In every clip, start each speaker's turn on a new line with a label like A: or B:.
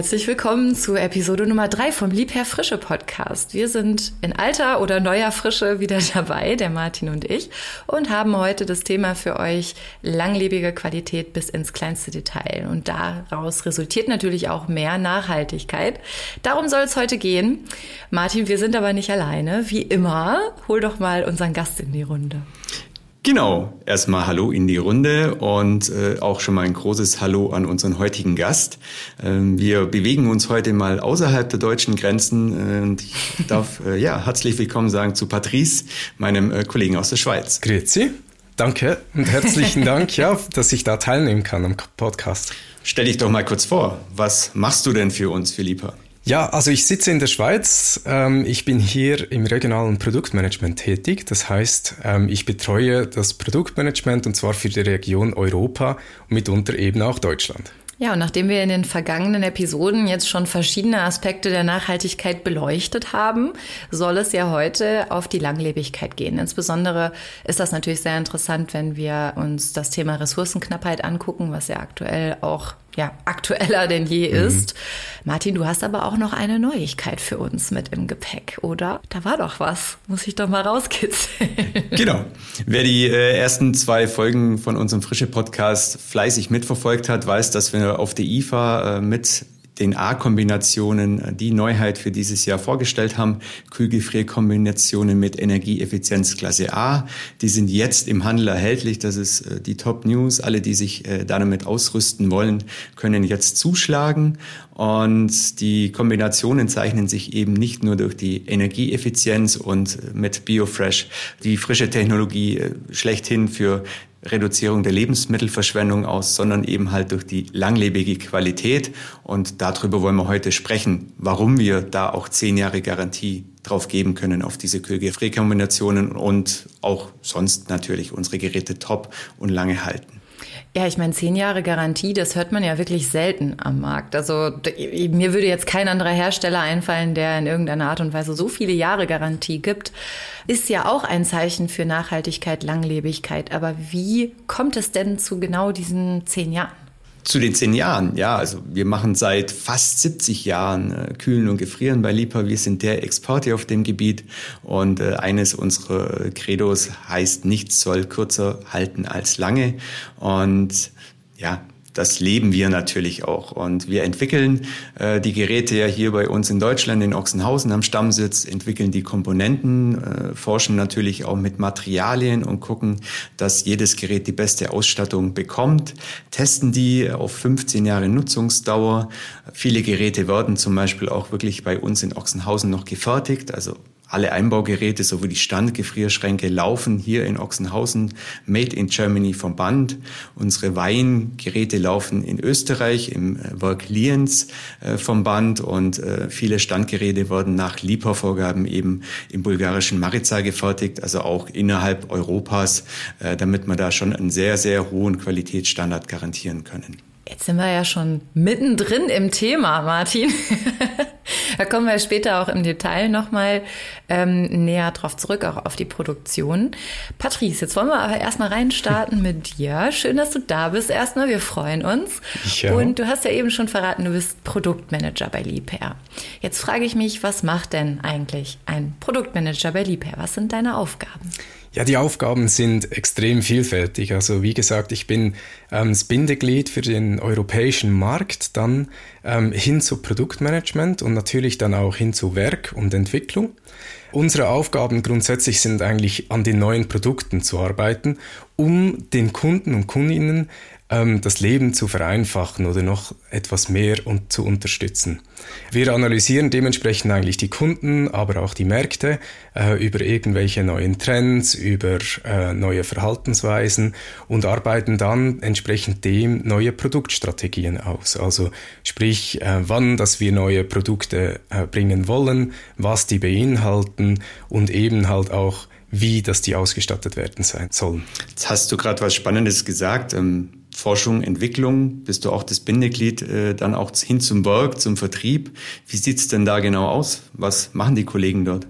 A: Herzlich willkommen zu Episode Nummer drei vom Liebherr Frische Podcast. Wir sind in alter oder neuer Frische wieder dabei, der Martin und ich, und haben heute das Thema für euch langlebige Qualität bis ins kleinste Detail. Und daraus resultiert natürlich auch mehr Nachhaltigkeit. Darum soll es heute gehen. Martin, wir sind aber nicht alleine. Wie immer, hol doch mal unseren Gast in die Runde.
B: Genau, erstmal Hallo in die Runde und äh, auch schon mal ein großes Hallo an unseren heutigen Gast. Ähm, wir bewegen uns heute mal außerhalb der deutschen Grenzen äh, und ich darf äh, ja herzlich willkommen sagen zu Patrice, meinem äh, Kollegen aus der Schweiz.
C: Grüezi, danke und herzlichen Dank, ja, dass ich da teilnehmen kann am Podcast.
B: Stell dich doch mal kurz vor, was machst du denn für uns, Philippa?
C: Ja, also ich sitze in der Schweiz. Ähm, ich bin hier im regionalen Produktmanagement tätig. Das heißt, ähm, ich betreue das Produktmanagement und zwar für die Region Europa und mitunter eben auch Deutschland.
A: Ja, und nachdem wir in den vergangenen Episoden jetzt schon verschiedene Aspekte der Nachhaltigkeit beleuchtet haben, soll es ja heute auf die Langlebigkeit gehen. Insbesondere ist das natürlich sehr interessant, wenn wir uns das Thema Ressourcenknappheit angucken, was ja aktuell auch ja, aktueller denn je mhm. ist. Martin, du hast aber auch noch eine Neuigkeit für uns mit im Gepäck, oder? Da war doch was. Muss ich doch mal rauskitzeln.
B: Genau. Wer die äh, ersten zwei Folgen von unserem Frische Podcast fleißig mitverfolgt hat, weiß, dass wir auf der IFA äh, mit den A-Kombinationen die Neuheit für dieses Jahr vorgestellt haben. Kühlgefrierkombinationen mit Energieeffizienz Klasse A. Die sind jetzt im Handel erhältlich. Das ist äh, die Top News. Alle, die sich äh, damit ausrüsten wollen, können jetzt zuschlagen. Und die Kombinationen zeichnen sich eben nicht nur durch die Energieeffizienz und äh, mit BioFresh die frische Technologie schlechthin für Reduzierung der Lebensmittelverschwendung aus, sondern eben halt durch die langlebige Qualität. Und darüber wollen wir heute sprechen, warum wir da auch zehn Jahre Garantie drauf geben können auf diese Kühlgefrierkombinationen und auch sonst natürlich unsere Geräte top und lange halten.
A: Ja, ich meine, zehn Jahre Garantie, das hört man ja wirklich selten am Markt. Also mir würde jetzt kein anderer Hersteller einfallen, der in irgendeiner Art und Weise so viele Jahre Garantie gibt. Ist ja auch ein Zeichen für Nachhaltigkeit, Langlebigkeit. Aber wie kommt es denn zu genau diesen zehn Jahren?
B: Zu den zehn Jahren, ja, also wir machen seit fast 70 Jahren äh, Kühlen und Gefrieren bei Lipa. Wir sind der Exporter auf dem Gebiet und äh, eines unserer Credos heißt, nichts soll kürzer halten als lange. Und ja, das leben wir natürlich auch. Und wir entwickeln äh, die Geräte ja hier bei uns in Deutschland, in Ochsenhausen am Stammsitz, entwickeln die Komponenten, äh, forschen natürlich auch mit Materialien und gucken, dass jedes Gerät die beste Ausstattung bekommt, testen die auf 15 Jahre Nutzungsdauer. Viele Geräte werden zum Beispiel auch wirklich bei uns in Ochsenhausen noch gefertigt, also alle Einbaugeräte sowie die Standgefrierschränke laufen hier in Ochsenhausen, made in Germany vom Band. Unsere Weingeräte laufen in Österreich im äh, Werk Lienz äh, vom Band und äh, viele Standgeräte werden nach LIPA-Vorgaben eben im bulgarischen Mariza gefertigt, also auch innerhalb Europas, damit wir da schon einen sehr, sehr hohen Qualitätsstandard garantieren können.
A: Jetzt sind wir ja schon mittendrin im Thema, Martin. da kommen wir später auch im Detail nochmal ähm, näher drauf zurück, auch auf die Produktion. Patrice, jetzt wollen wir aber erstmal reinstarten mit dir. Schön, dass du da bist erstmal. Wir freuen uns. Ja. Und du hast ja eben schon verraten, du bist Produktmanager bei Liebherr. Jetzt frage ich mich, was macht denn eigentlich ein Produktmanager bei Liebherr? Was sind deine Aufgaben?
C: Ja, die Aufgaben sind extrem vielfältig. Also wie gesagt, ich bin ähm, das Bindeglied für den europäischen Markt, dann ähm, hin zu Produktmanagement und natürlich dann auch hin zu Werk und Entwicklung. Unsere Aufgaben grundsätzlich sind eigentlich an den neuen Produkten zu arbeiten, um den Kunden und Kundinnen ähm, das Leben zu vereinfachen oder noch etwas mehr und zu unterstützen. Wir analysieren dementsprechend eigentlich die Kunden, aber auch die Märkte äh, über irgendwelche neuen Trends, über äh, neue Verhaltensweisen und arbeiten dann entsprechend dem neue Produktstrategien aus. Also sprich, äh, wann, dass wir neue Produkte äh, bringen wollen, was die beinhalten und eben halt auch wie dass die ausgestattet werden sein sollen.
B: Jetzt hast du gerade was Spannendes gesagt. Ähm Forschung, Entwicklung, bist du auch das Bindeglied äh, dann auch hin zum Work, zum Vertrieb. Wie sieht's denn da genau aus? Was machen die Kollegen dort?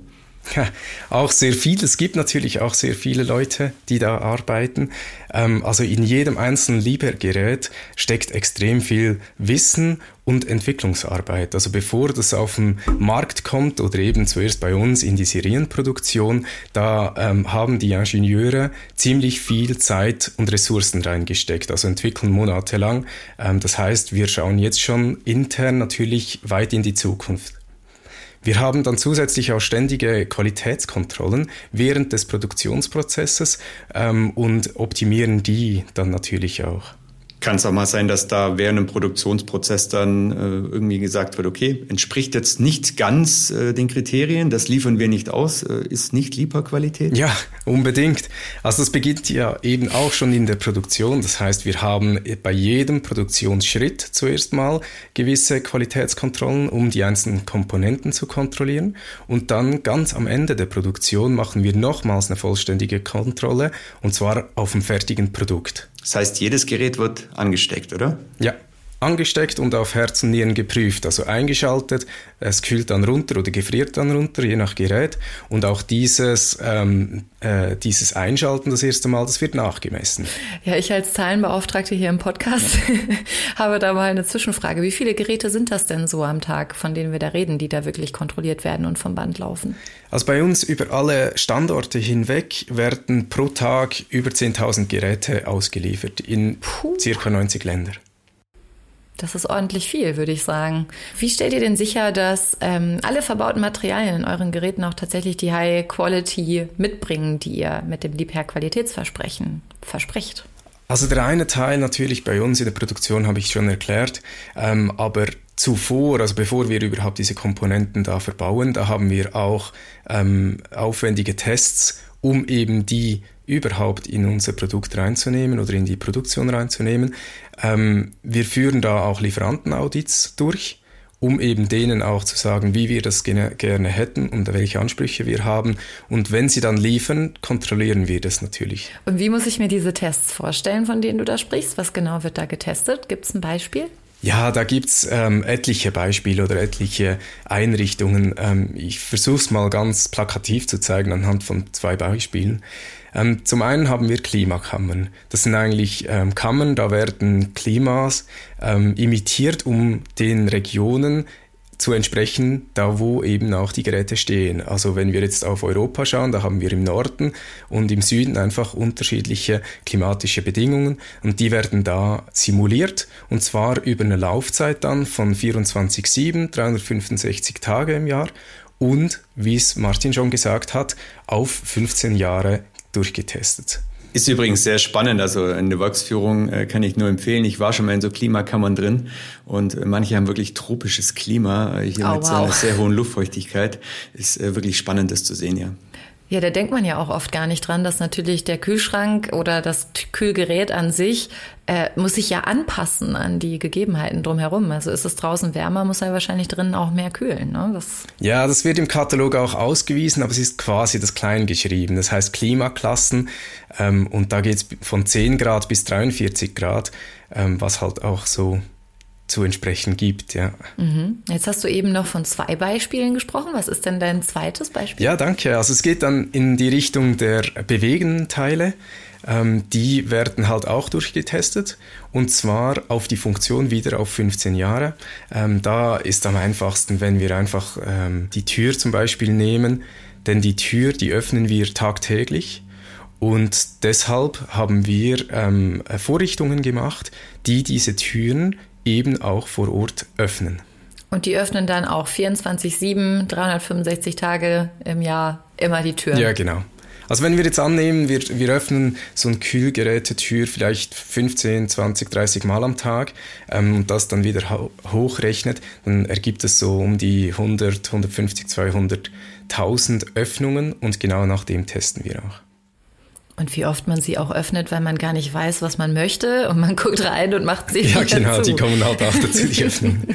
C: Auch sehr viel. Es gibt natürlich auch sehr viele Leute, die da arbeiten. Ähm, also in jedem einzelnen Liebergerät steckt extrem viel Wissen und Entwicklungsarbeit. Also bevor das auf den Markt kommt oder eben zuerst bei uns in die Serienproduktion, da ähm, haben die Ingenieure ziemlich viel Zeit und Ressourcen reingesteckt, also entwickeln monatelang. Ähm, das heißt, wir schauen jetzt schon intern natürlich weit in die Zukunft. Wir haben dann zusätzlich auch ständige Qualitätskontrollen während des Produktionsprozesses ähm, und optimieren die dann natürlich auch.
B: Kann es auch mal sein, dass da während dem Produktionsprozess dann äh, irgendwie gesagt wird, okay, entspricht jetzt nicht ganz äh, den Kriterien, das liefern wir nicht aus, äh, ist nicht Lieferqualität?
C: Ja, unbedingt. Also das beginnt ja eben auch schon in der Produktion. Das heißt, wir haben bei jedem Produktionsschritt zuerst mal gewisse Qualitätskontrollen, um die einzelnen Komponenten zu kontrollieren. Und dann ganz am Ende der Produktion machen wir nochmals eine vollständige Kontrolle, und zwar auf dem fertigen Produkt.
B: Das heißt, jedes Gerät wird angesteckt, oder?
C: Ja, angesteckt und auf Herz und Nieren geprüft, also eingeschaltet. Es kühlt dann runter oder gefriert dann runter, je nach Gerät. Und auch dieses, ähm, äh, dieses Einschalten das erste Mal, das wird nachgemessen.
A: Ja, ich als Zahlenbeauftragte hier im Podcast habe da mal eine Zwischenfrage. Wie viele Geräte sind das denn so am Tag, von denen wir da reden, die da wirklich kontrolliert werden und vom Band laufen?
C: Also bei uns über alle Standorte hinweg werden pro Tag über 10.000 Geräte ausgeliefert in Puh. circa 90 Ländern.
A: Das ist ordentlich viel, würde ich sagen. Wie stellt ihr denn sicher, dass ähm, alle verbauten Materialien in euren Geräten auch tatsächlich die High Quality mitbringen, die ihr mit dem Liebherr Qualitätsversprechen versprecht?
C: Also der eine Teil natürlich bei uns in der Produktion habe ich schon erklärt, ähm, aber zuvor, also bevor wir überhaupt diese Komponenten da verbauen, da haben wir auch ähm, aufwendige Tests, um eben die überhaupt in unser Produkt reinzunehmen oder in die Produktion reinzunehmen. Ähm, wir führen da auch Lieferantenaudits durch, um eben denen auch zu sagen, wie wir das gerne hätten und welche Ansprüche wir haben. Und wenn sie dann liefern, kontrollieren wir das natürlich.
A: Und wie muss ich mir diese Tests vorstellen, von denen du da sprichst? Was genau wird da getestet? Gibt es ein Beispiel?
C: Ja, da gibt's ähm, etliche Beispiele oder etliche Einrichtungen. Ähm, ich versuche es mal ganz plakativ zu zeigen anhand von zwei Beispielen. Ähm, zum einen haben wir Klimakammern. Das sind eigentlich ähm, Kammern, da werden Klimas ähm, imitiert, um den Regionen zu entsprechen, da wo eben auch die Geräte stehen. Also wenn wir jetzt auf Europa schauen, da haben wir im Norden und im Süden einfach unterschiedliche klimatische Bedingungen und die werden da simuliert und zwar über eine Laufzeit dann von 24-7, 365 Tage im Jahr und, wie es Martin schon gesagt hat, auf 15 Jahre durchgetestet.
B: Ist übrigens sehr spannend. Also eine Worksführung äh, kann ich nur empfehlen. Ich war schon mal in so Klimakammern drin und äh, manche haben wirklich tropisches Klima äh, hier oh, mit wow. einer sehr hohen Luftfeuchtigkeit. Ist wirklich spannend, das zu sehen, ja.
A: Ja, da denkt man ja auch oft gar nicht dran, dass natürlich der Kühlschrank oder das Kühlgerät an sich äh, muss sich ja anpassen an die Gegebenheiten drumherum. Also ist es draußen wärmer, muss er wahrscheinlich drinnen auch mehr kühlen. Ne?
C: Das ja, das wird im Katalog auch ausgewiesen, aber es ist quasi das klein geschrieben. Das heißt Klimaklassen ähm, und da geht es von 10 Grad bis 43 Grad, ähm, was halt auch so zu entsprechen gibt, ja.
A: Mhm. Jetzt hast du eben noch von zwei Beispielen gesprochen. Was ist denn dein zweites Beispiel?
C: Ja, danke. Also es geht dann in die Richtung der bewegenden Teile. Ähm, die werden halt auch durchgetestet und zwar auf die Funktion wieder auf 15 Jahre. Ähm, da ist am einfachsten, wenn wir einfach ähm, die Tür zum Beispiel nehmen, denn die Tür, die öffnen wir tagtäglich. Und deshalb haben wir ähm, Vorrichtungen gemacht, die diese Türen eben auch vor Ort öffnen.
A: Und die öffnen dann auch 24-7, 365 Tage im Jahr immer die Türen.
C: Ja, genau. Also wenn wir jetzt annehmen, wir, wir öffnen so ein Kühlgerätetür vielleicht 15, 20, 30 Mal am Tag ähm, und das dann wieder ho hochrechnet, dann ergibt es so um die 100, 150, 200.000 Öffnungen und genau nach dem testen wir auch.
A: Und wie oft man sie auch öffnet, weil man gar nicht weiß, was man möchte und man guckt rein und macht sie
C: Ja, genau, zu. die kommen halt auch dazu, die öffnen.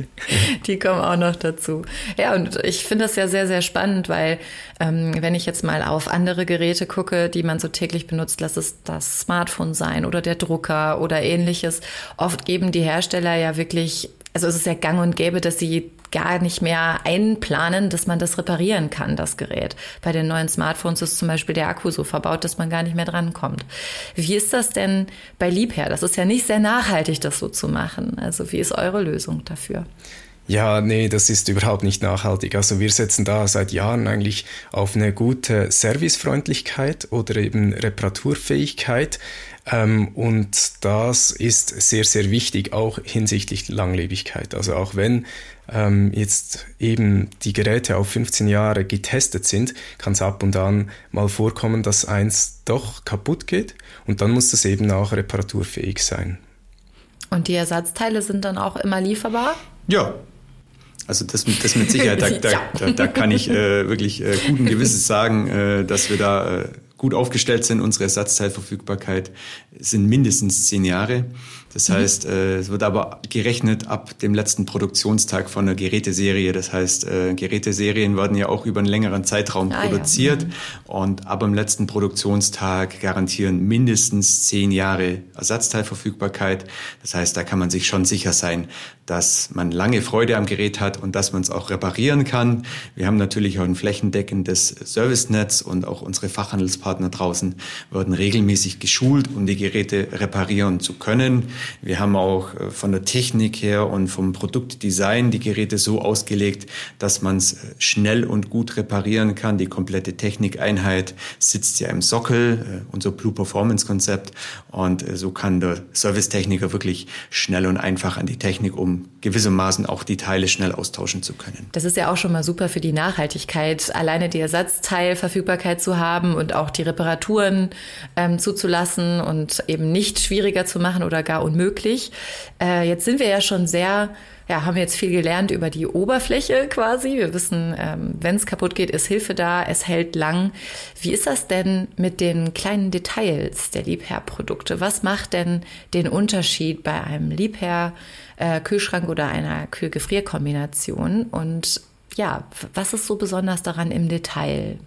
A: die kommen auch noch dazu. Ja, und ich finde das ja sehr, sehr spannend, weil ähm, wenn ich jetzt mal auf andere Geräte gucke, die man so täglich benutzt, lass es das Smartphone sein oder der Drucker oder ähnliches. Oft geben die Hersteller ja wirklich, also es ist ja gang und gäbe, dass sie gar nicht mehr einplanen, dass man das reparieren kann, das Gerät. Bei den neuen Smartphones ist zum Beispiel der Akku so verbaut, dass man gar nicht mehr drankommt. Wie ist das denn bei Liebherr? Das ist ja nicht sehr nachhaltig, das so zu machen. Also wie ist eure Lösung dafür?
C: Ja, nee, das ist überhaupt nicht nachhaltig. Also wir setzen da seit Jahren eigentlich auf eine gute Servicefreundlichkeit oder eben Reparaturfähigkeit. Ähm, und das ist sehr, sehr wichtig, auch hinsichtlich Langlebigkeit. Also auch wenn ähm, jetzt eben die Geräte auf 15 Jahre getestet sind, kann es ab und an mal vorkommen, dass eins doch kaputt geht und dann muss das eben auch reparaturfähig sein.
A: Und die Ersatzteile sind dann auch immer lieferbar?
B: Ja, also das, das mit Sicherheit, da, da, da, da kann ich äh, wirklich äh, guten Gewisses sagen, äh, dass wir da äh, gut aufgestellt sind. Unsere Ersatzteilverfügbarkeit sind mindestens zehn Jahre. Das mhm. heißt, äh, es wird aber gerechnet ab dem letzten Produktionstag von der Geräteserie. Das heißt, äh, Geräteserien werden ja auch über einen längeren Zeitraum ah, produziert. Ja. Mhm. Und ab dem letzten Produktionstag garantieren mindestens zehn Jahre Ersatzteilverfügbarkeit. Das heißt, da kann man sich schon sicher sein, dass man lange Freude am Gerät hat und dass man es auch reparieren kann. Wir haben natürlich auch ein flächendeckendes Servicenetz und auch unsere Fachhandelspartner draußen werden regelmäßig geschult, um die Geräte reparieren zu können. Wir haben auch äh, von der Technik her und vom Produktdesign die Geräte so ausgelegt, dass man es äh, schnell und gut reparieren kann. Die komplette Technikeinheit sitzt ja im Sockel, äh, unser Blue Performance Konzept. Und so kann der Servicetechniker wirklich schnell und einfach an die Technik, um gewissermaßen auch die Teile schnell austauschen zu können.
A: Das ist ja auch schon mal super für die Nachhaltigkeit, alleine die Ersatzteilverfügbarkeit zu haben und auch die Reparaturen ähm, zuzulassen und eben nicht schwieriger zu machen oder gar unmöglich. Äh, jetzt sind wir ja schon sehr, ja, haben jetzt viel gelernt über die Oberfläche quasi. Wir wissen, ähm, wenn es kaputt geht, ist Hilfe da, es hält lang. Wie ist das denn mit den kleinen Details der Liebherr-Produkte? Was macht denn den Unterschied bei einem Liebherr-Kühlschrank oder einer Kühl-Gefrier-Kombination? Und ja, was ist so besonders daran im Detail?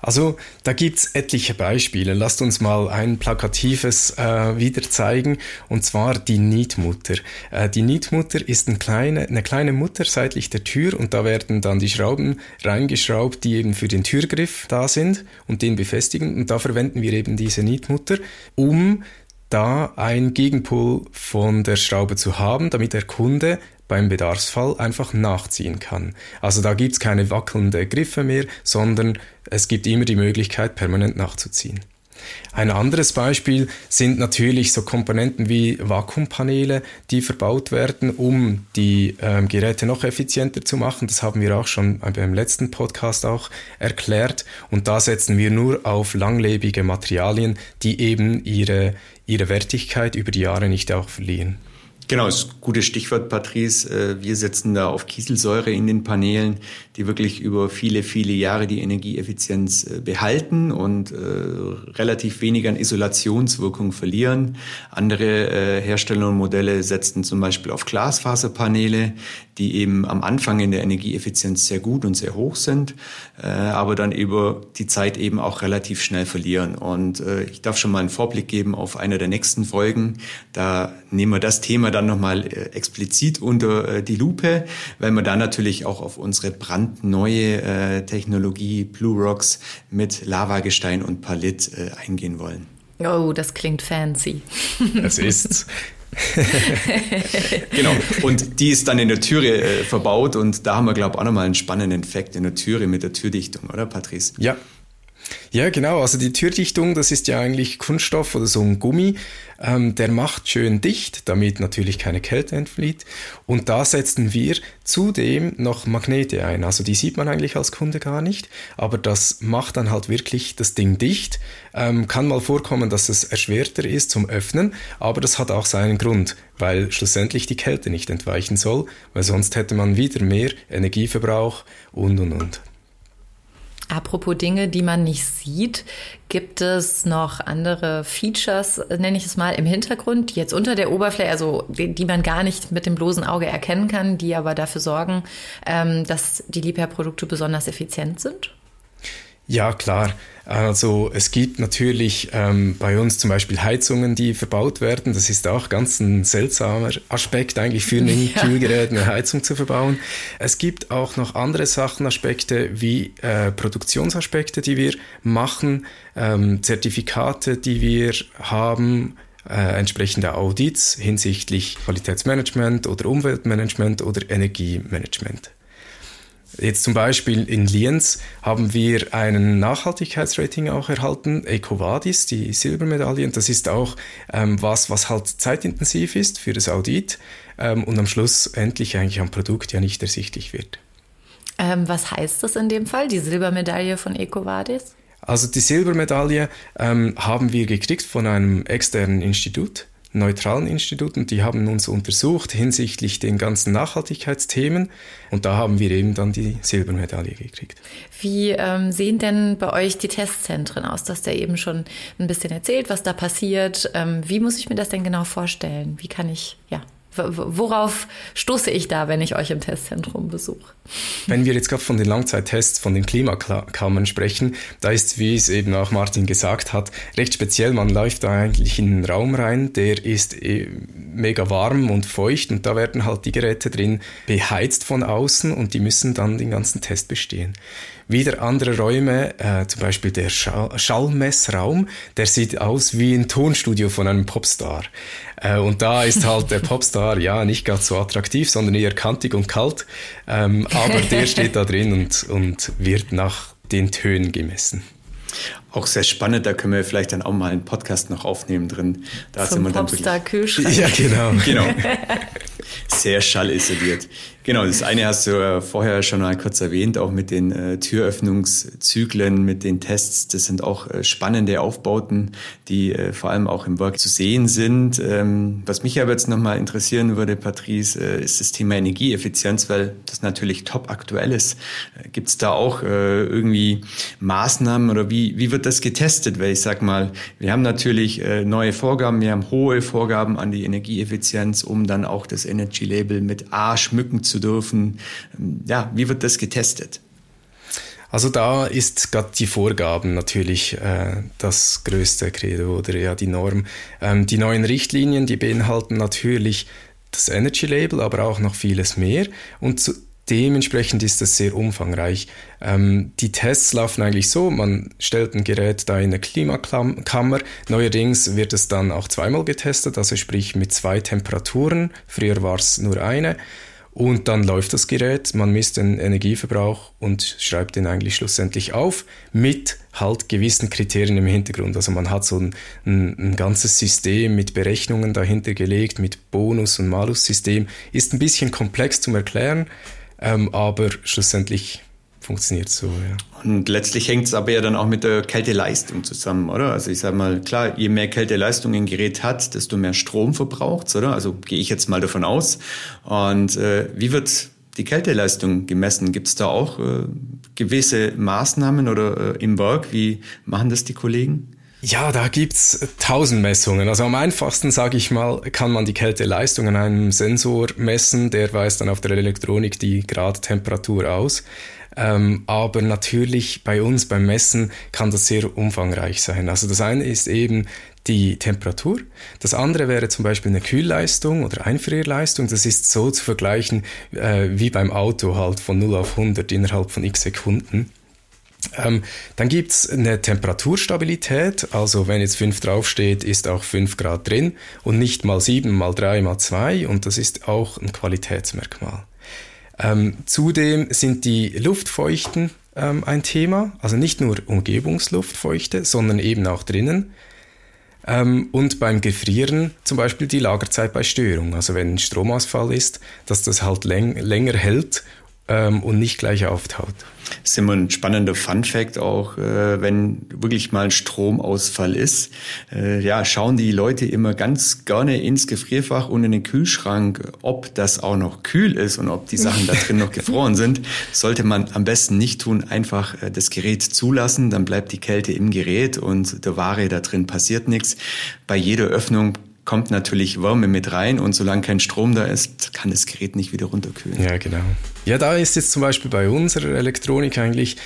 C: Also da gibt's etliche Beispiele. Lasst uns mal ein plakatives äh, wieder zeigen, und zwar die Nietmutter. Äh, die Nietmutter ist eine kleine, eine kleine Mutter seitlich der Tür und da werden dann die Schrauben reingeschraubt, die eben für den Türgriff da sind und den befestigen. Und da verwenden wir eben diese Nietmutter, um da ein Gegenpol von der Schraube zu haben, damit der Kunde beim Bedarfsfall einfach nachziehen kann. Also da gibt's keine wackelnde Griffe mehr, sondern es gibt immer die Möglichkeit, permanent nachzuziehen. Ein anderes Beispiel sind natürlich so Komponenten wie Vakuumpaneele, die verbaut werden, um die ähm, Geräte noch effizienter zu machen. Das haben wir auch schon beim letzten Podcast auch erklärt. Und da setzen wir nur auf langlebige Materialien, die eben ihre, ihre Wertigkeit über die Jahre nicht auch verlieren.
B: Genau, ist gutes Stichwort, Patrice. Äh, wir setzen da auf Kieselsäure in den Paneelen, die wirklich über viele, viele Jahre die Energieeffizienz äh, behalten und äh, relativ wenig an Isolationswirkung verlieren. Andere Hersteller und Modelle setzen zum Beispiel auf Glasfaserpaneele, die eben am Anfang in der Energieeffizienz sehr gut und sehr hoch sind, aber dann über die Zeit eben auch relativ schnell verlieren. Und ich darf schon mal einen Vorblick geben auf einer der nächsten Folgen. Da nehmen wir das Thema dann nochmal äh, explizit unter äh, die Lupe, weil wir da natürlich auch auf unsere brandneue äh, Technologie Blue Rocks mit Lavagestein und Palit eingehen wollen.
A: Oh, das klingt fancy.
C: Es ist.
B: genau. Und die ist dann in der Türe äh, verbaut und da haben wir, glaube ich, auch nochmal einen spannenden Effekt in der Türe mit der Türdichtung, oder Patrice?
C: Ja, ja, genau. Also die Türdichtung, das ist ja eigentlich Kunststoff oder so ein Gummi. Ähm, der macht schön dicht, damit natürlich keine Kälte entflieht. Und da setzen wir zudem noch Magnete ein. Also die sieht man eigentlich als Kunde gar nicht, aber das macht dann halt wirklich das Ding dicht. Ähm, kann mal vorkommen, dass es erschwerter ist zum Öffnen, aber das hat auch seinen Grund, weil schlussendlich die Kälte nicht entweichen soll, weil sonst hätte man wieder mehr Energieverbrauch und und und.
A: Apropos Dinge, die man nicht sieht, gibt es noch andere Features, nenne ich es mal, im Hintergrund, die jetzt unter der Oberfläche, also die, die man gar nicht mit dem bloßen Auge erkennen kann, die aber dafür sorgen, ähm, dass die Liebherr-Produkte besonders effizient sind?
C: Ja, klar. Also es gibt natürlich ähm, bei uns zum Beispiel Heizungen, die verbaut werden. Das ist auch ganz ein seltsamer Aspekt eigentlich für ein ja. Kühlgerät, eine Heizung zu verbauen. Es gibt auch noch andere Sachen, Aspekte wie äh, Produktionsaspekte, die wir machen, ähm, Zertifikate, die wir haben, äh, entsprechende Audits hinsichtlich Qualitätsmanagement oder Umweltmanagement oder Energiemanagement. Jetzt zum Beispiel in Lienz haben wir einen Nachhaltigkeitsrating auch erhalten, EcoVadis, die Silbermedaille. Und das ist auch ähm, was, was halt zeitintensiv ist für das Audit ähm, und am Schluss endlich eigentlich am Produkt ja nicht ersichtlich wird.
A: Ähm, was heißt das in dem Fall, die Silbermedaille von EcoVadis?
C: Also die Silbermedaille ähm, haben wir gekriegt von einem externen Institut neutralen Instituten, die haben uns untersucht hinsichtlich den ganzen Nachhaltigkeitsthemen und da haben wir eben dann die Silbermedaille gekriegt.
A: Wie ähm, sehen denn bei euch die Testzentren aus? Du hast ja eben schon ein bisschen erzählt, was da passiert. Ähm, wie muss ich mir das denn genau vorstellen? Wie kann ich, ja, Worauf stoße ich da, wenn ich euch im Testzentrum besuche?
C: Wenn wir jetzt gerade von den Langzeittests, von den Klimakammern sprechen, da ist, wie es eben auch Martin gesagt hat, recht speziell. Man läuft da eigentlich in einen Raum rein, der ist eh mega warm und feucht und da werden halt die Geräte drin beheizt von außen und die müssen dann den ganzen Test bestehen. Wieder andere Räume, äh, zum Beispiel der Schall Schallmessraum, der sieht aus wie ein Tonstudio von einem Popstar. Äh, und da ist halt der Popstar ja nicht ganz so attraktiv, sondern eher kantig und kalt. Ähm, aber der steht da drin und, und wird nach den Tönen gemessen.
B: Auch sehr spannend, da können wir vielleicht dann auch mal einen Podcast noch aufnehmen drin.
A: Da Zum Popstar-Kühlschrank.
C: Ja, genau. genau.
B: Sehr schallisoliert. Genau, das eine hast du äh, vorher schon mal kurz erwähnt, auch mit den äh, Türöffnungszyklen, mit den Tests. Das sind auch äh, spannende Aufbauten, die äh, vor allem auch im Work zu sehen sind. Ähm, was mich aber jetzt nochmal interessieren würde, Patrice, äh, ist das Thema Energieeffizienz, weil das natürlich top aktuell ist. Äh, Gibt es da auch irgendwie Maßnahmen oder wie, wie wird das getestet? Weil ich sag mal, wir haben natürlich neue Vorgaben, wir haben hohe Vorgaben an die Energieeffizienz, um dann auch das Energy Label mit A schmücken zu dürfen. Ja, wie wird das getestet?
C: Also da ist gerade die Vorgaben natürlich äh, das größte Credo oder ja die Norm. Ähm, die neuen Richtlinien, die beinhalten natürlich das Energy Label, aber auch noch vieles mehr. Und zu, dementsprechend ist das sehr umfangreich. Ähm, die Tests laufen eigentlich so, man stellt ein Gerät da in eine Klimakammer. Neuerdings wird es dann auch zweimal getestet, also sprich mit zwei Temperaturen. Früher war es nur eine. Und dann läuft das Gerät, man misst den Energieverbrauch und schreibt den eigentlich schlussendlich auf mit halt gewissen Kriterien im Hintergrund. Also man hat so ein, ein, ein ganzes System mit Berechnungen dahinter gelegt, mit Bonus- und Malus-System. Ist ein bisschen komplex zum Erklären, ähm, aber schlussendlich funktioniert so, ja.
B: Und letztlich hängt es aber ja dann auch mit der Kälteleistung zusammen, oder? Also ich sage mal, klar, je mehr Kälteleistung ein Gerät hat, desto mehr Strom verbraucht oder? Also gehe ich jetzt mal davon aus. Und äh, wie wird die Kälteleistung gemessen? Gibt es da auch äh, gewisse Maßnahmen oder äh, im Work? Wie machen das die Kollegen?
C: Ja, da gibt's tausend Messungen. Also am einfachsten, sage ich mal, kann man die Kälteleistung an einem Sensor messen. Der weist dann auf der Elektronik die Gradtemperatur aus. Ähm, aber natürlich bei uns beim Messen kann das sehr umfangreich sein. Also das eine ist eben die Temperatur. Das andere wäre zum Beispiel eine Kühlleistung oder Einfrierleistung. Das ist so zu vergleichen äh, wie beim Auto halt von 0 auf 100 innerhalb von x Sekunden. Ähm, dann gibt's eine Temperaturstabilität, also wenn jetzt 5 draufsteht, ist auch 5 Grad drin und nicht mal 7, mal 3, mal 2 und das ist auch ein Qualitätsmerkmal. Ähm, zudem sind die Luftfeuchten ähm, ein Thema, also nicht nur Umgebungsluftfeuchte, sondern eben auch drinnen. Ähm, und beim Gefrieren zum Beispiel die Lagerzeit bei Störung, also wenn ein Stromausfall ist, dass das halt läng länger hält ähm, und nicht gleich auftaut.
B: Das ist immer ein spannender Fun-Fact auch, äh, wenn wirklich mal ein Stromausfall ist. Äh, ja, schauen die Leute immer ganz gerne ins Gefrierfach und in den Kühlschrank, ob das auch noch kühl ist und ob die Sachen da drin noch gefroren sind. Sollte man am besten nicht tun, einfach äh, das Gerät zulassen, dann bleibt die Kälte im Gerät und der Ware da drin passiert nichts. Bei jeder Öffnung kommt natürlich Wärme mit rein und solange kein Strom da ist, kann das Gerät nicht wieder runterkühlen.
C: Ja, genau. Ja, da ist jetzt zum Beispiel bei unserer Elektronik eigentlich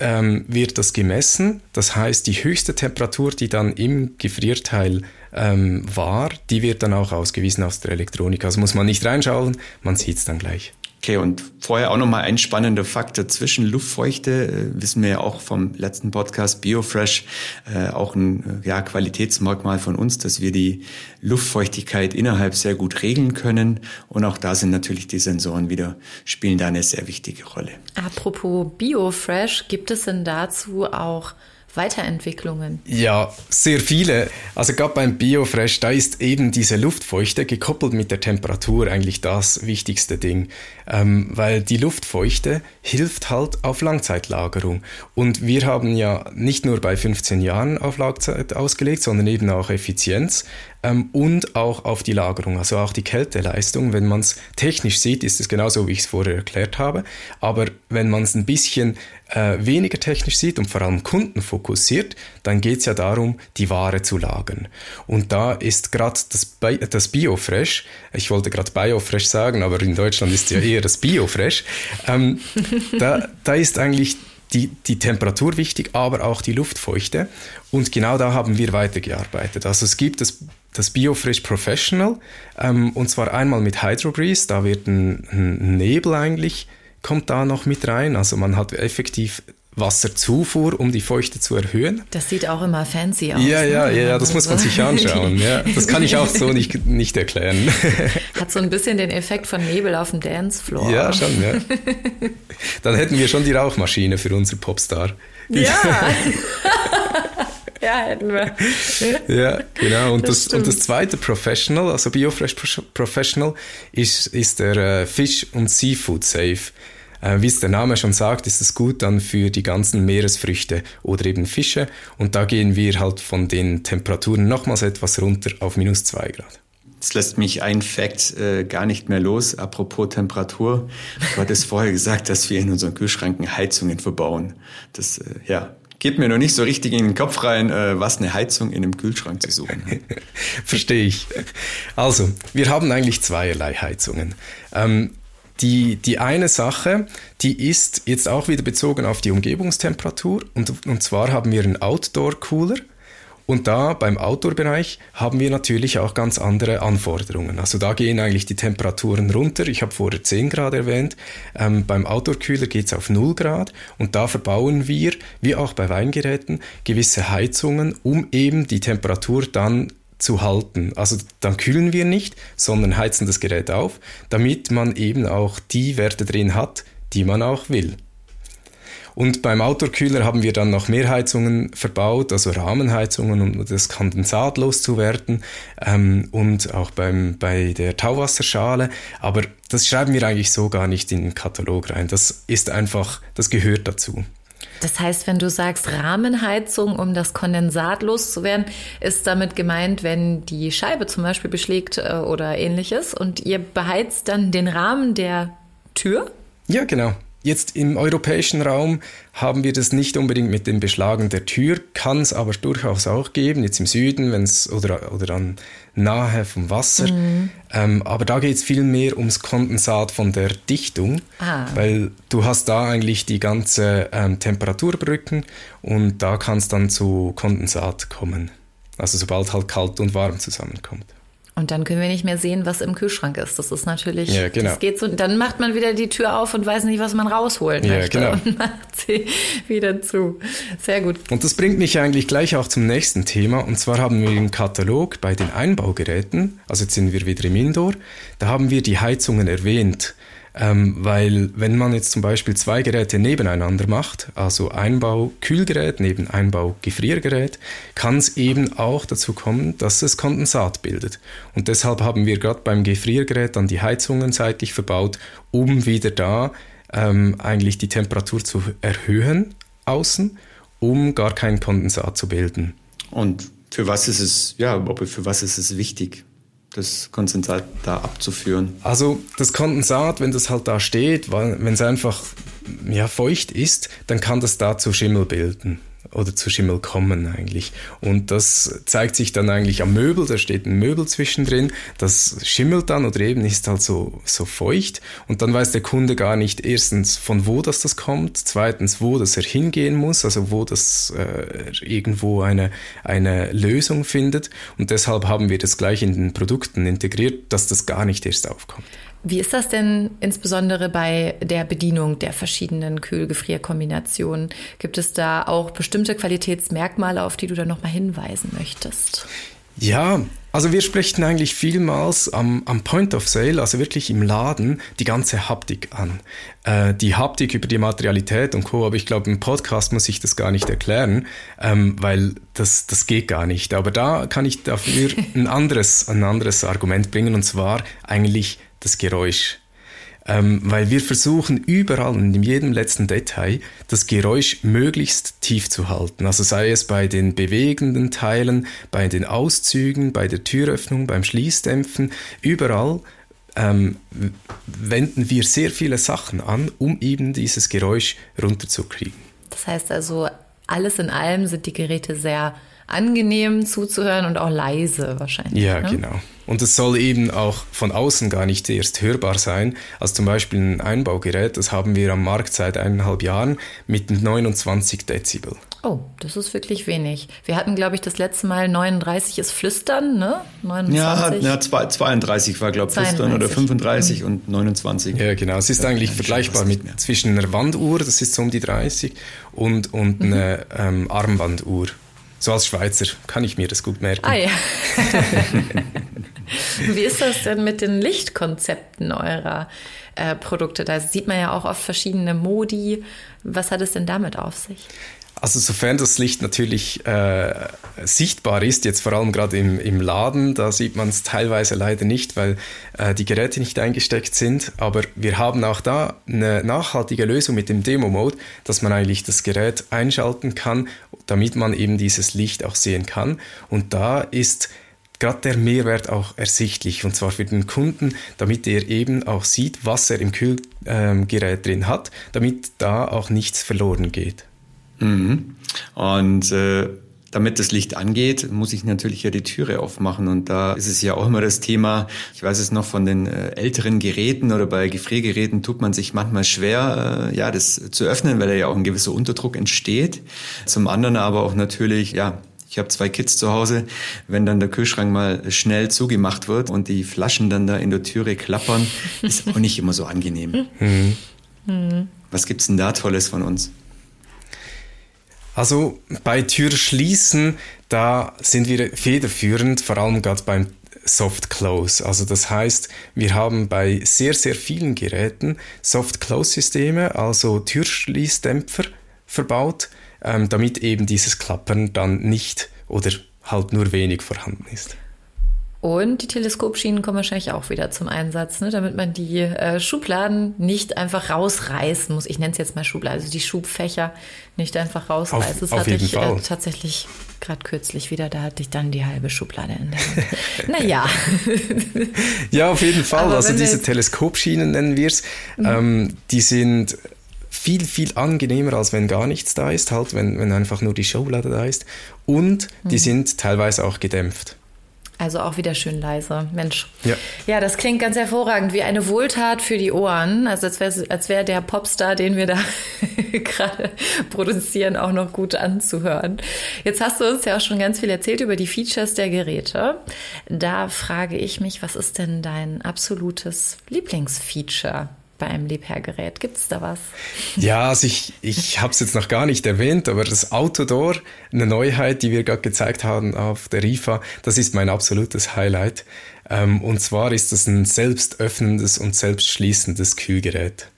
C: ähm, wird das gemessen. Das heißt, die höchste Temperatur, die dann im Gefrierteil ähm, war, die wird dann auch ausgewiesen aus der Elektronik. Also muss man nicht reinschauen, man sieht es dann gleich.
B: Okay, und vorher auch nochmal ein spannender Faktor zwischen Luftfeuchte, äh, wissen wir ja auch vom letzten Podcast Biofresh, äh, auch ein äh, ja, Qualitätsmerkmal von uns, dass wir die Luftfeuchtigkeit innerhalb sehr gut regeln können. Und auch da sind natürlich die Sensoren wieder, spielen da eine sehr wichtige Rolle.
A: Apropos Biofresh, gibt es denn dazu auch Weiterentwicklungen?
C: Ja, sehr viele. Also gerade beim Biofresh, da ist eben diese Luftfeuchte gekoppelt mit der Temperatur eigentlich das wichtigste Ding, ähm, weil die Luftfeuchte hilft halt auf Langzeitlagerung. Und wir haben ja nicht nur bei 15 Jahren auf Langzeit ausgelegt, sondern eben auch Effizienz ähm, und auch auf die Lagerung, also auch die Kälteleistung. Wenn man es technisch sieht, ist es genauso, wie ich es vorher erklärt habe. Aber wenn man es ein bisschen äh, weniger technisch sieht und vor allem Kunden fokussiert, dann geht es ja darum, die Ware zu lagern. Und da ist gerade das, Bi das Biofresh, ich wollte gerade Biofresh sagen, aber in Deutschland ist ja eher das Biofresh, ähm, da, da ist eigentlich die, die Temperatur wichtig, aber auch die Luftfeuchte. Und genau da haben wir weitergearbeitet. Also es gibt das, das Biofresh Professional, ähm, und zwar einmal mit Hydrobreeze, da wird ein, ein Nebel eigentlich kommt da noch mit rein. Also man hat effektiv Wasserzufuhr, um die Feuchte zu erhöhen.
A: Das sieht auch immer fancy aus.
C: Ja, ja, ne? ja, das muss man sich anschauen. Ja, das kann ich auch so nicht, nicht erklären.
A: Hat so ein bisschen den Effekt von Nebel auf dem Dancefloor.
C: Ja, schon, ja. Dann hätten wir schon die Rauchmaschine für unseren Popstar.
A: Ja. ja, hätten wir.
C: Ja, genau. Und das, das und das zweite Professional, also Biofresh Professional, ist, ist der äh, Fish- und Seafood Safe. Äh, wie es der Name schon sagt, ist es gut dann für die ganzen Meeresfrüchte oder eben Fische. Und da gehen wir halt von den Temperaturen nochmals etwas runter auf minus zwei Grad.
B: Jetzt lässt mich ein Fakt äh, gar nicht mehr los. Apropos Temperatur. Du hattest vorher gesagt, dass wir in unseren Kühlschranken Heizungen verbauen. Das, äh, ja, geht mir noch nicht so richtig in den Kopf rein, äh, was eine Heizung in einem Kühlschrank zu suchen hat.
C: Verstehe ich. Also, wir haben eigentlich zweierlei Heizungen. Ähm, die, die eine Sache, die ist jetzt auch wieder bezogen auf die Umgebungstemperatur und, und zwar haben wir einen Outdoor-Cooler und da beim Outdoor-Bereich haben wir natürlich auch ganz andere Anforderungen. Also da gehen eigentlich die Temperaturen runter. Ich habe vorher 10 Grad erwähnt. Ähm, beim Outdoor-Kühler geht es auf 0 Grad und da verbauen wir, wie auch bei Weingeräten, gewisse Heizungen, um eben die Temperatur dann zu halten. Also dann kühlen wir nicht, sondern heizen das Gerät auf, damit man eben auch die Werte drin hat, die man auch will. Und beim Outdoor-Kühler haben wir dann noch mehr Heizungen verbaut, also Rahmenheizungen, um das Kondensat loszuwerden ähm, und auch beim, bei der Tauwasserschale. Aber das schreiben wir eigentlich so gar nicht in den Katalog rein. Das ist einfach, das gehört dazu.
A: Das heißt, wenn du sagst Rahmenheizung, um das Kondensat loszuwerden, ist damit gemeint, wenn die Scheibe zum Beispiel beschlägt äh, oder ähnliches und ihr beheizt dann den Rahmen der Tür?
C: Ja, genau. Jetzt im europäischen Raum haben wir das nicht unbedingt mit dem Beschlagen der Tür, kann es aber durchaus auch geben, jetzt im Süden, wenn es oder, oder dann nahe vom Wasser. Mhm. Ähm, aber da geht es viel mehr ums Kondensat von der Dichtung, ah. weil du hast da eigentlich die ganze ähm, Temperaturbrücken und da kann es dann zu Kondensat kommen. Also sobald halt kalt und warm zusammenkommt.
A: Und dann können wir nicht mehr sehen, was im Kühlschrank ist. Das ist natürlich,
C: ja, genau.
A: das geht so, dann macht man wieder die Tür auf und weiß nicht, was man rausholen ja, möchte genau. und macht sie wieder zu. Sehr gut.
C: Und das bringt mich eigentlich gleich auch zum nächsten Thema. Und zwar haben wir im Katalog bei den Einbaugeräten, also jetzt sind wir wieder im Indoor, da haben wir die Heizungen erwähnt. Ähm, weil wenn man jetzt zum Beispiel zwei Geräte nebeneinander macht, also Einbau-Kühlgerät neben Einbau-Gefriergerät, kann es eben auch dazu kommen, dass es Kondensat bildet. Und deshalb haben wir gerade beim Gefriergerät dann die Heizungen seitlich verbaut, um wieder da ähm, eigentlich die Temperatur zu erhöhen außen, um gar kein Kondensat zu bilden.
B: Und für was ist es, ja, für was ist es wichtig? Das Kondensat da abzuführen?
C: Also das Kondensat, wenn das halt da steht, wenn es einfach ja, feucht ist, dann kann das dazu Schimmel bilden. Oder zu Schimmel kommen eigentlich. Und das zeigt sich dann eigentlich am Möbel, da steht ein Möbel zwischendrin, das schimmelt dann oder eben ist halt so, so feucht. Und dann weiß der Kunde gar nicht erstens von wo das das kommt, zweitens wo das er hingehen muss, also wo das äh, irgendwo eine, eine Lösung findet. Und deshalb haben wir das gleich in den Produkten integriert, dass das gar nicht erst aufkommt.
A: Wie ist das denn insbesondere bei der Bedienung der verschiedenen Kühl-Gefrier-Kombinationen? Gibt es da auch bestimmte Qualitätsmerkmale, auf die du da nochmal hinweisen möchtest?
C: Ja, also wir sprechen eigentlich vielmals am, am, Point of Sale, also wirklich im Laden, die ganze Haptik an. Äh, die Haptik über die Materialität und Co. Aber ich glaube, im Podcast muss ich das gar nicht erklären, ähm, weil das, das geht gar nicht. Aber da kann ich dafür ein anderes, ein anderes Argument bringen und zwar eigentlich das Geräusch. Ähm, weil wir versuchen überall und in jedem letzten Detail das Geräusch möglichst tief zu halten. Also sei es bei den bewegenden Teilen, bei den Auszügen, bei der Türöffnung, beim Schließdämpfen, überall ähm, wenden wir sehr viele Sachen an, um eben dieses Geräusch runterzukriegen.
A: Das heißt also, alles in allem sind die Geräte sehr angenehm zuzuhören und auch leise wahrscheinlich.
C: Ja, ne? genau. Und es soll eben auch von außen gar nicht erst hörbar sein. Also zum Beispiel ein Einbaugerät, das haben wir am Markt seit eineinhalb Jahren mit 29 Dezibel.
A: Oh, das ist wirklich wenig. Wir hatten, glaube ich, das letzte Mal 39 ist Flüstern, ne?
B: 29. Ja, ja 32 war, glaube ich, Flüstern oder 35 mhm. und 29.
C: Ja, genau. Es ist ja, eigentlich vergleichbar mit zwischen einer Wanduhr, das ist so um die 30, und, und mhm. einer ähm, Armbanduhr. So als Schweizer kann ich mir das gut merken.
A: Ah ja. Wie ist das denn mit den Lichtkonzepten eurer äh, Produkte? Da sieht man ja auch oft verschiedene Modi. Was hat es denn damit auf sich?
C: Also sofern das Licht natürlich äh, sichtbar ist, jetzt vor allem gerade im, im Laden, da sieht man es teilweise leider nicht, weil äh, die Geräte nicht eingesteckt sind. Aber wir haben auch da eine nachhaltige Lösung mit dem Demo-Mode, dass man eigentlich das Gerät einschalten kann, damit man eben dieses Licht auch sehen kann. Und da ist gerade der Mehrwert auch ersichtlich und zwar für den Kunden, damit er eben auch sieht, was er im Kühlgerät ähm, drin hat, damit da auch nichts verloren geht.
B: Mhm. Und äh, damit das Licht angeht, muss ich natürlich ja die Türe aufmachen. Und da ist es ja auch immer das Thema, ich weiß es noch von den äh, älteren Geräten oder bei Gefriergeräten tut man sich manchmal schwer, äh, ja, das zu öffnen, weil da ja auch ein gewisser Unterdruck entsteht. Zum anderen aber auch natürlich, ja, ich habe zwei Kids zu Hause. Wenn dann der Kühlschrank mal schnell zugemacht wird und die Flaschen dann da in der Türe klappern, ist auch nicht immer so angenehm. Mhm. Was gibt's denn da Tolles von uns?
C: Also bei Türschließen, da sind wir federführend, vor allem gerade beim Soft Close. Also das heißt, wir haben bei sehr, sehr vielen Geräten Soft Close Systeme, also Türschließdämpfer verbaut, ähm, damit eben dieses Klappern dann nicht oder halt nur wenig vorhanden ist.
A: Und die Teleskopschienen kommen wahrscheinlich auch wieder zum Einsatz, ne? damit man die äh, Schubladen nicht einfach rausreißen muss. Ich nenne es jetzt mal Schubladen, also die Schubfächer nicht einfach rausreißen. Auf,
C: das auf hatte jeden
A: ich Fall. Äh, tatsächlich gerade kürzlich wieder, da hatte ich dann die halbe Schublade in der Hand. naja.
C: ja, auf jeden Fall. Aber also diese Teleskopschienen nennen wir es, mhm. ähm, die sind viel, viel angenehmer, als wenn gar nichts da ist, halt, wenn, wenn einfach nur die Schublade da ist. Und die mhm. sind teilweise auch gedämpft.
A: Also auch wieder schön leise. Mensch.
C: Ja.
A: ja, das klingt ganz hervorragend, wie eine Wohltat für die Ohren. Also als wäre als wär der Popstar, den wir da gerade produzieren, auch noch gut anzuhören. Jetzt hast du uns ja auch schon ganz viel erzählt über die Features der Geräte. Da frage ich mich, was ist denn dein absolutes Lieblingsfeature bei einem Lebhergerät? Gibt es da was?
C: Ja, also ich, ich habe es jetzt noch gar nicht erwähnt, aber das Autodoor, eine Neuheit, die wir gerade gezeigt haben auf der RIFA, das ist mein absolutes Highlight. Ähm, und zwar ist es ein selbst öffnendes und selbst schließendes Kühlgerät.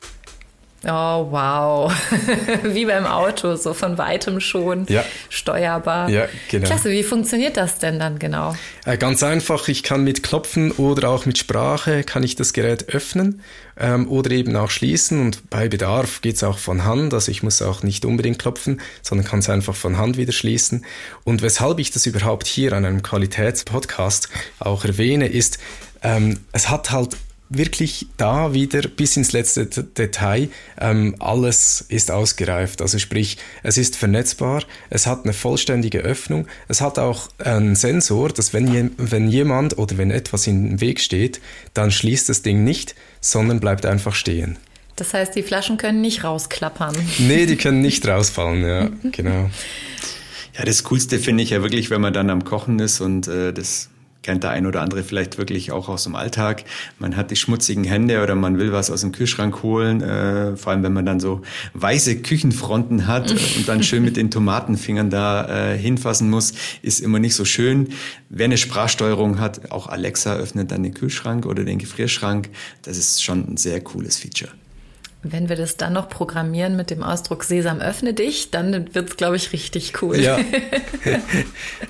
A: Oh, wow. wie beim Auto, so von weitem schon
C: ja.
A: steuerbar.
C: Ja, genau.
A: Klasse, wie funktioniert das denn dann genau?
C: Äh, ganz einfach, ich kann mit Klopfen oder auch mit Sprache kann ich das Gerät öffnen ähm, oder eben auch schließen und bei Bedarf geht es auch von Hand, also ich muss auch nicht unbedingt klopfen, sondern kann es einfach von Hand wieder schließen. Und weshalb ich das überhaupt hier an einem Qualitätspodcast auch erwähne, ist, ähm, es hat halt wirklich da wieder bis ins letzte Detail ähm, alles ist ausgereift. Also sprich, es ist vernetzbar, es hat eine vollständige Öffnung, es hat auch einen Sensor, dass wenn, je, wenn jemand oder wenn etwas im Weg steht, dann schließt das Ding nicht, sondern bleibt einfach stehen.
A: Das heißt, die Flaschen können nicht rausklappern.
C: Nee, die können nicht rausfallen, ja, genau.
B: Ja, das Coolste finde ich ja wirklich, wenn man dann am Kochen ist und äh, das kennt der ein oder andere vielleicht wirklich auch aus dem Alltag. Man hat die schmutzigen Hände oder man will was aus dem Kühlschrank holen, äh, vor allem wenn man dann so weiße Küchenfronten hat und dann schön mit den Tomatenfingern da äh, hinfassen muss, ist immer nicht so schön. Wer eine Sprachsteuerung hat, auch Alexa öffnet dann den Kühlschrank oder den Gefrierschrank. Das ist schon ein sehr cooles Feature.
A: Wenn wir das dann noch programmieren mit dem Ausdruck Sesam, öffne dich, dann wird es, glaube ich, richtig cool.
C: Ja.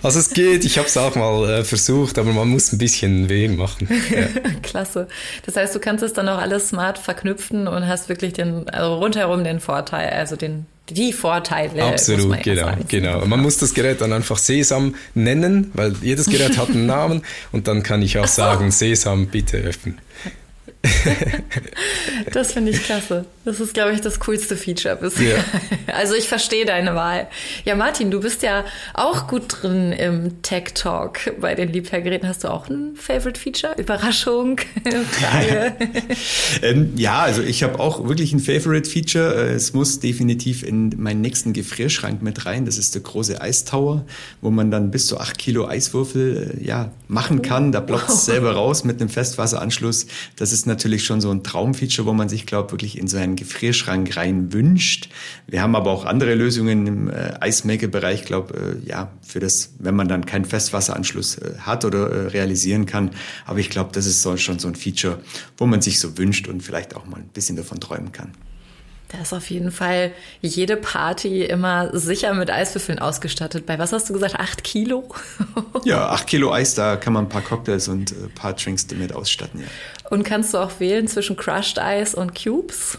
C: Also es geht, ich habe es auch mal äh, versucht, aber man muss ein bisschen Weg machen. Ja.
A: Klasse. Das heißt, du kannst es dann auch alles smart verknüpfen und hast wirklich den, also rundherum den Vorteil, also den, die Vorteile.
C: Absolut, genau, sagen, genau. Man muss das Gerät dann einfach Sesam nennen, weil jedes Gerät hat einen Namen und dann kann ich auch sagen, Sesam, bitte öffnen.
A: das finde ich klasse. Das ist, glaube ich, das coolste Feature bisher. Ja. Also ich verstehe deine Wahl. Ja, Martin, du bist ja auch gut drin im Tech Talk bei den Liebherrgeräten. Hast du auch ein Favorite Feature? Überraschung? Frage?
B: ähm, ja, also ich habe auch wirklich ein Favorite Feature. Äh, es muss definitiv in meinen nächsten Gefrierschrank mit rein. Das ist der große Eistower, wo man dann bis zu acht Kilo Eiswürfel äh, ja, machen kann. Da ploppt es wow. selber raus mit einem Festwasseranschluss. Das ist natürlich schon so ein Traumfeature, wo man sich, glaube wirklich in so einen Gefrierschrank rein wünscht. Wir haben aber auch andere Lösungen im äh, Eismaker-Bereich, glaube äh, ja, für das, wenn man dann keinen Festwasseranschluss äh, hat oder äh, realisieren kann. Aber ich glaube, das ist so, schon so ein Feature, wo man sich so wünscht und vielleicht auch mal ein bisschen davon träumen kann.
A: Da ist auf jeden Fall jede Party immer sicher mit Eiswürfeln ausgestattet. Bei was hast du gesagt? Acht Kilo?
B: ja, acht Kilo Eis, da kann man ein paar Cocktails und ein äh, paar Drinks damit ausstatten, ja.
A: Und kannst du auch wählen zwischen Crushed Eis und Cubes?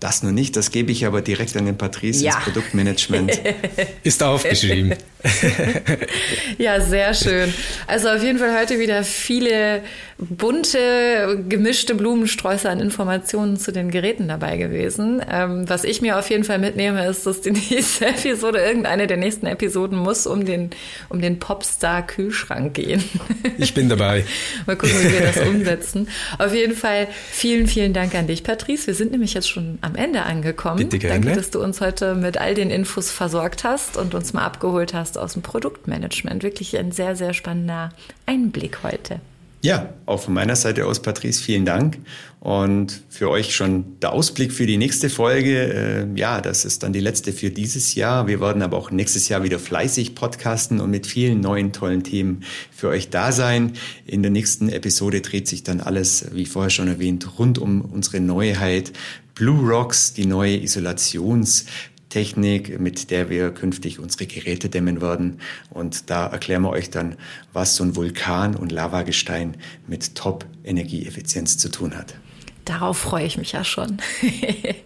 B: Das nur nicht, das gebe ich aber direkt an den Patrice ja. ins Produktmanagement.
C: Ist aufgeschrieben.
A: ja, sehr schön. Also auf jeden Fall heute wieder viele bunte, gemischte Blumensträuße an Informationen zu den Geräten dabei gewesen. Ähm, was ich mir auf jeden Fall mitnehme, ist, dass die nächste Episode, irgendeine der nächsten Episoden muss um den, um den Popstar-Kühlschrank gehen.
C: Ich bin dabei.
A: Mal gucken, wie wir das umsetzen. Auf jeden Fall vielen, vielen Dank an dich, Patrice. Wir sind nämlich jetzt schon am Ende angekommen.
C: Bitte gerne.
A: Danke, dass du uns heute mit all den Infos versorgt hast und uns mal abgeholt hast aus dem Produktmanagement. Wirklich ein sehr, sehr spannender Einblick heute.
B: Ja, auch von meiner Seite aus, Patrice, vielen Dank. Und für euch schon der Ausblick für die nächste Folge. Äh, ja, das ist dann die letzte für dieses Jahr. Wir werden aber auch nächstes Jahr wieder fleißig podcasten und mit vielen neuen tollen Themen für euch da sein. In der nächsten Episode dreht sich dann alles, wie vorher schon erwähnt, rund um unsere Neuheit. Blue Rocks, die neue Isolations- Technik, mit der wir künftig unsere Geräte dämmen werden. Und da erklären wir euch dann, was so ein Vulkan und Lavagestein mit Top-Energieeffizienz zu tun hat.
A: Darauf freue ich mich ja schon.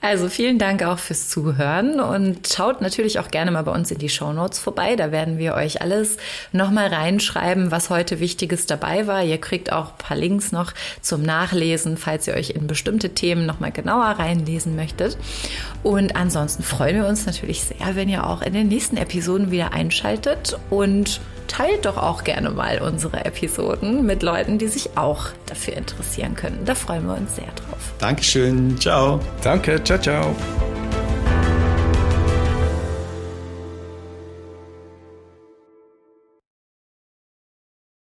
A: Also vielen Dank auch fürs Zuhören und schaut natürlich auch gerne mal bei uns in die Show Notes vorbei. Da werden wir euch alles nochmal reinschreiben, was heute Wichtiges dabei war. Ihr kriegt auch ein paar Links noch zum Nachlesen, falls ihr euch in bestimmte Themen nochmal genauer reinlesen möchtet. Und ansonsten freuen wir uns natürlich sehr, wenn ihr auch in den nächsten Episoden wieder einschaltet und teilt doch auch gerne mal unsere Episoden mit Leuten, die sich auch dafür interessieren können. Da freuen wir uns sehr drauf.
B: Dankeschön. Ciao.
C: Danke. Ciao, ciao.